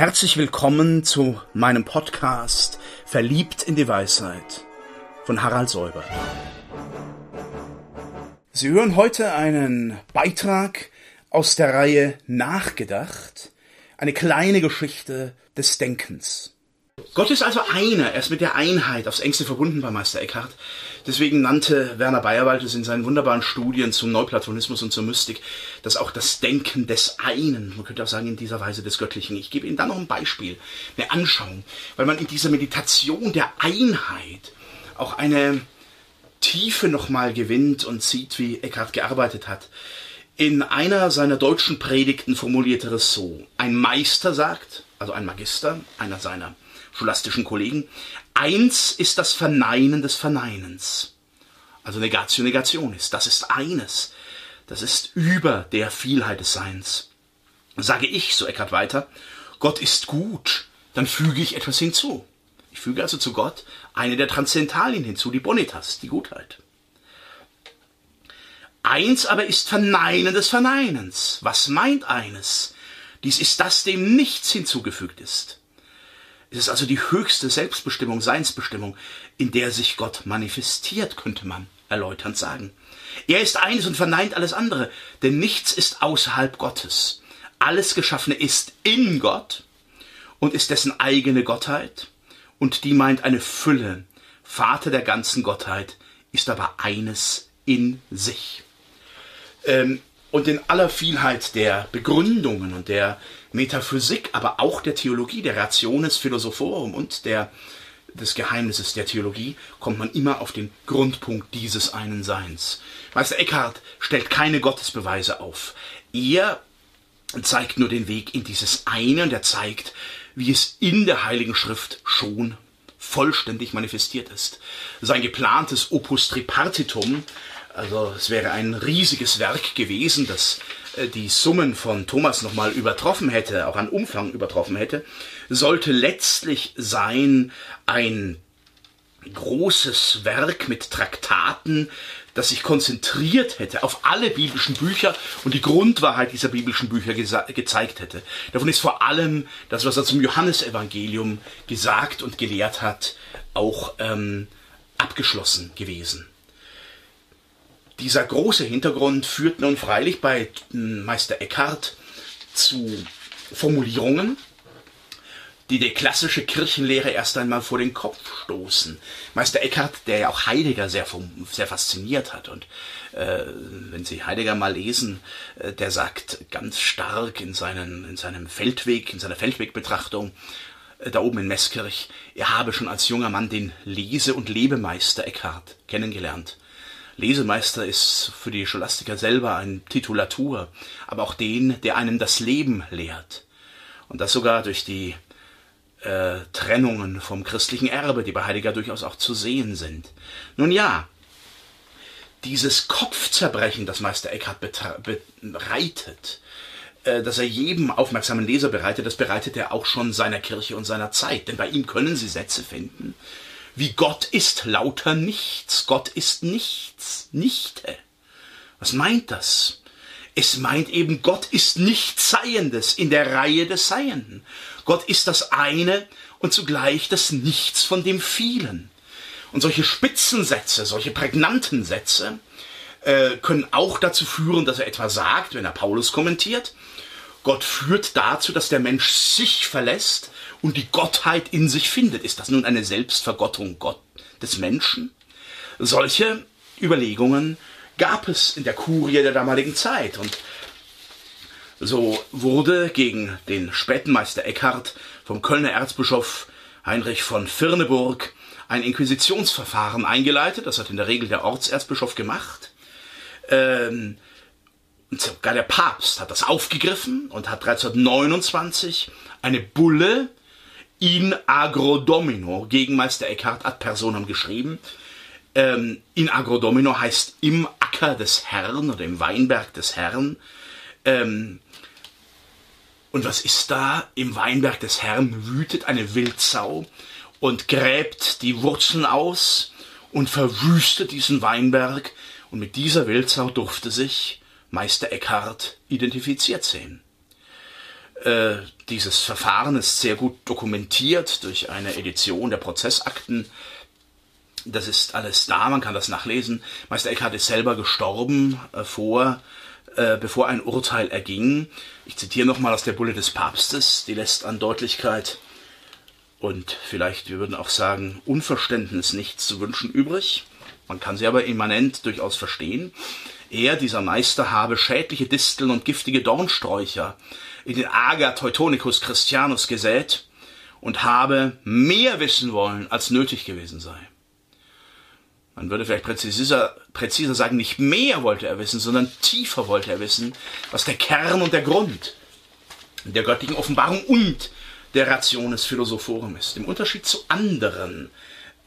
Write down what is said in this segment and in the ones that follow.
Herzlich willkommen zu meinem Podcast Verliebt in die Weisheit von Harald Säuber. Sie hören heute einen Beitrag aus der Reihe Nachgedacht, eine kleine Geschichte des Denkens. Gott ist also einer, er ist mit der Einheit aufs engste verbunden bei Meister Eckhart. Deswegen nannte Werner Bayerwald es in seinen wunderbaren Studien zum Neuplatonismus und zur Mystik, dass auch das Denken des einen, man könnte auch sagen in dieser Weise des Göttlichen. Ich gebe Ihnen da noch ein Beispiel, eine Anschauung, weil man in dieser Meditation der Einheit auch eine Tiefe nochmal gewinnt und sieht, wie Eckhart gearbeitet hat. In einer seiner deutschen Predigten formulierte er es so. Ein Meister sagt, also ein Magister, einer seiner scholastischen Kollegen, eins ist das Verneinen des Verneinens. Also Negatio Negationis, das ist eines. Das ist über der Vielheit des Seins. Sage ich, so Eckart weiter, Gott ist gut, dann füge ich etwas hinzu. Ich füge also zu Gott eine der Transzentalien hinzu, die Bonitas, die Gutheit. Eins aber ist Verneinen des Verneinens. Was meint eines? Dies ist das, dem nichts hinzugefügt ist. Es ist also die höchste Selbstbestimmung, Seinsbestimmung, in der sich Gott manifestiert, könnte man erläuternd sagen. Er ist eines und verneint alles andere, denn nichts ist außerhalb Gottes. Alles Geschaffene ist in Gott und ist dessen eigene Gottheit, und die meint eine Fülle. Vater der ganzen Gottheit ist aber eines in sich. Ähm, und in aller Vielheit der Begründungen und der Metaphysik, aber auch der Theologie, der Rationes Philosophorum und der, des Geheimnisses der Theologie, kommt man immer auf den Grundpunkt dieses einen Seins. Meister Eckhart stellt keine Gottesbeweise auf. Er zeigt nur den Weg in dieses eine und er zeigt, wie es in der Heiligen Schrift schon vollständig manifestiert ist. Sein geplantes Opus Tripartitum also es wäre ein riesiges Werk gewesen, das äh, die Summen von Thomas nochmal übertroffen hätte, auch an Umfang übertroffen hätte, sollte letztlich sein ein großes Werk mit Traktaten, das sich konzentriert hätte auf alle biblischen Bücher und die Grundwahrheit dieser biblischen Bücher gezeigt hätte. Davon ist vor allem das, was er zum Johannesevangelium gesagt und gelehrt hat, auch ähm, abgeschlossen gewesen. Dieser große Hintergrund führt nun freilich bei Meister Eckhart zu Formulierungen, die die klassische Kirchenlehre erst einmal vor den Kopf stoßen. Meister Eckhart, der ja auch Heidegger sehr, sehr fasziniert hat und äh, wenn Sie Heidegger mal lesen, äh, der sagt ganz stark in, seinen, in seinem Feldweg, in seiner Feldwegbetrachtung, äh, da oben in Meßkirch, er habe schon als junger Mann den Lese- und Lebemeister Eckhart kennengelernt. Lesemeister ist für die Scholastiker selber ein Titulatur, aber auch den, der einem das Leben lehrt. Und das sogar durch die äh, Trennungen vom christlichen Erbe, die bei Heidegger durchaus auch zu sehen sind. Nun ja, dieses Kopfzerbrechen, das Meister Eckhart bereitet, äh, dass er jedem aufmerksamen Leser bereitet, das bereitet er auch schon seiner Kirche und seiner Zeit. Denn bei ihm können Sie Sätze finden, wie Gott ist lauter nichts. Gott ist nichts, nichte. Was meint das? Es meint eben, Gott ist nichts Seiendes in der Reihe des Seienden. Gott ist das eine und zugleich das Nichts von dem Vielen. Und solche Spitzensätze, solche prägnanten Sätze äh, können auch dazu führen, dass er etwa sagt, wenn er Paulus kommentiert, Gott führt dazu, dass der Mensch sich verlässt und die Gottheit in sich findet. Ist das nun eine Selbstvergottung Gott des Menschen? Solche Überlegungen gab es in der Kurie der damaligen Zeit und so wurde gegen den späten Meister Eckhart vom Kölner Erzbischof Heinrich von Firneburg ein Inquisitionsverfahren eingeleitet. Das hat in der Regel der Ortserzbischof gemacht. Ähm, und sogar der Papst hat das aufgegriffen und hat 1329 eine Bulle in agro domino gegen Meister Eckhart ad personam geschrieben. Ähm, in agro domino heißt im Acker des Herrn oder im Weinberg des Herrn. Ähm, und was ist da? Im Weinberg des Herrn wütet eine Wildsau und gräbt die Wurzeln aus und verwüstet diesen Weinberg. Und mit dieser Wildsau durfte sich Meister Eckhart identifiziert sehen. Äh, dieses Verfahren ist sehr gut dokumentiert durch eine Edition der Prozessakten. Das ist alles da, man kann das nachlesen. Meister Eckhart ist selber gestorben äh, vor, äh, bevor ein Urteil erging. Ich zitiere nochmal aus der Bulle des Papstes, die lässt an Deutlichkeit und vielleicht, wir würden auch sagen, Unverständnis nichts zu wünschen übrig. Man kann sie aber immanent durchaus verstehen. Er, dieser Meister, habe schädliche Disteln und giftige Dornsträucher in den Ager Teutonicus Christianus gesät und habe mehr wissen wollen, als nötig gewesen sei. Man würde vielleicht präziser, präziser sagen, nicht mehr wollte er wissen, sondern tiefer wollte er wissen, was der Kern und der Grund der göttlichen Offenbarung und der Rationes Philosophorum ist. Im Unterschied zu anderen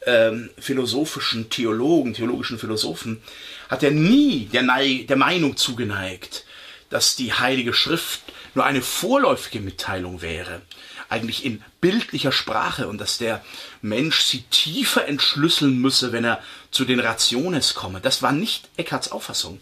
ähm, philosophischen Theologen, theologischen Philosophen, hat er nie der, Nei der Meinung zugeneigt, dass die Heilige Schrift nur eine vorläufige Mitteilung wäre, eigentlich in bildlicher Sprache und dass der Mensch sie tiefer entschlüsseln müsse, wenn er zu den Rationes komme. Das war nicht Eckharts Auffassung.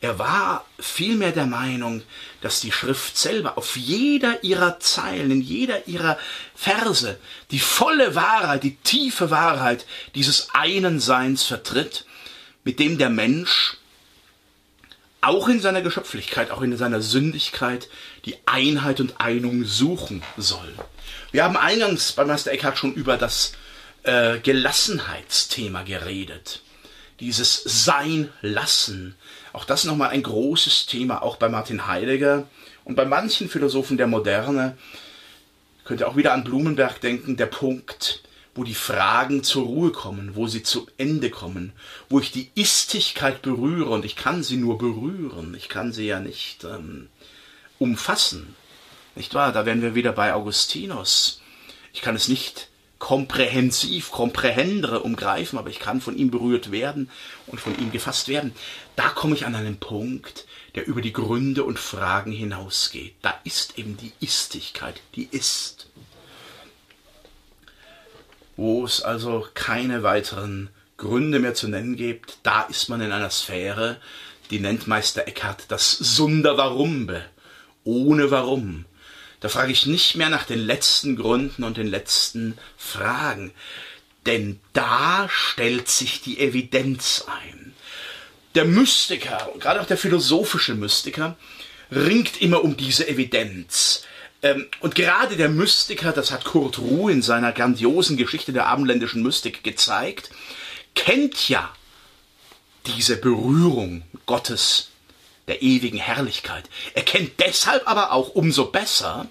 Er war vielmehr der Meinung, dass die Schrift selber auf jeder ihrer Zeilen, in jeder ihrer Verse die volle Wahrheit, die tiefe Wahrheit dieses einen Seins vertritt, mit dem der Mensch auch in seiner Geschöpflichkeit, auch in seiner Sündigkeit die Einheit und Einung suchen soll. Wir haben eingangs bei Meister Eckhart schon über das äh, Gelassenheitsthema geredet. Dieses Sein lassen, auch das nochmal ein großes Thema, auch bei Martin Heidegger und bei manchen Philosophen der Moderne. Könnt ihr auch wieder an Blumenberg denken, der Punkt, wo die Fragen zur Ruhe kommen, wo sie zu Ende kommen, wo ich die Istigkeit berühre und ich kann sie nur berühren, ich kann sie ja nicht ähm, umfassen. Nicht wahr? Da wären wir wieder bei Augustinus. Ich kann es nicht komprehensiv, komprehendere umgreifen, aber ich kann von ihm berührt werden und von ihm gefasst werden. Da komme ich an einen Punkt, der über die Gründe und Fragen hinausgeht. Da ist eben die Istigkeit, die ist. Wo es also keine weiteren Gründe mehr zu nennen gibt, da ist man in einer Sphäre, die nennt Meister Eckhart das Sunderwarumbe, ohne Warum. Da frage ich nicht mehr nach den letzten Gründen und den letzten Fragen, denn da stellt sich die Evidenz ein. Der Mystiker, gerade auch der philosophische Mystiker, ringt immer um diese Evidenz. Ähm, und gerade der Mystiker, das hat Kurt Ruh in seiner grandiosen Geschichte der abendländischen Mystik gezeigt, kennt ja diese Berührung Gottes der ewigen Herrlichkeit. Er kennt deshalb aber auch umso besser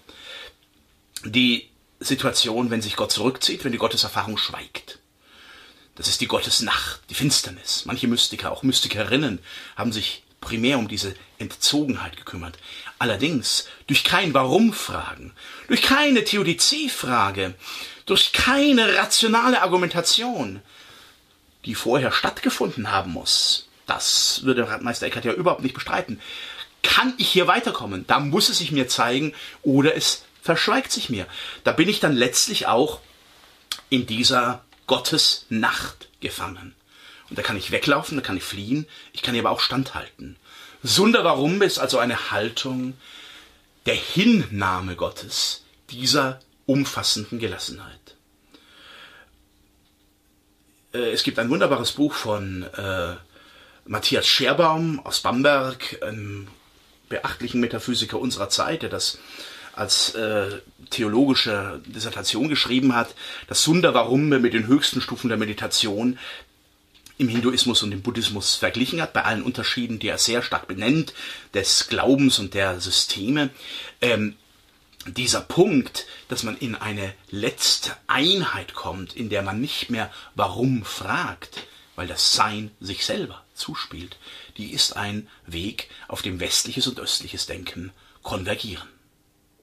die Situation, wenn sich Gott zurückzieht, wenn die Gotteserfahrung schweigt. Das ist die Gottesnacht, die Finsternis. Manche Mystiker, auch Mystikerinnen, haben sich primär um diese Entzogenheit gekümmert. Allerdings durch kein Warum-Fragen, durch keine Theodizie-Frage, durch keine rationale Argumentation, die vorher stattgefunden haben muss, das würde Meister Eckhart ja überhaupt nicht bestreiten. Kann ich hier weiterkommen? Da muss es sich mir zeigen oder es verschweigt sich mir. Da bin ich dann letztlich auch in dieser Gottesnacht gefangen. Und da kann ich weglaufen, da kann ich fliehen, ich kann aber auch standhalten. Sunder warum ist also eine Haltung der Hinnahme Gottes, dieser umfassenden Gelassenheit. Äh, es gibt ein wunderbares Buch von äh, Matthias Scherbaum aus Bamberg, einem beachtlichen Metaphysiker unserer Zeit, der das als äh, theologische Dissertation geschrieben hat, das Sundavarumbe mit den höchsten Stufen der Meditation im Hinduismus und im Buddhismus verglichen hat, bei allen Unterschieden, die er sehr stark benennt, des Glaubens und der Systeme. Ähm, dieser Punkt, dass man in eine letzte Einheit kommt, in der man nicht mehr warum fragt, weil das Sein sich selber zuspielt, die ist ein Weg, auf dem westliches und östliches Denken konvergieren.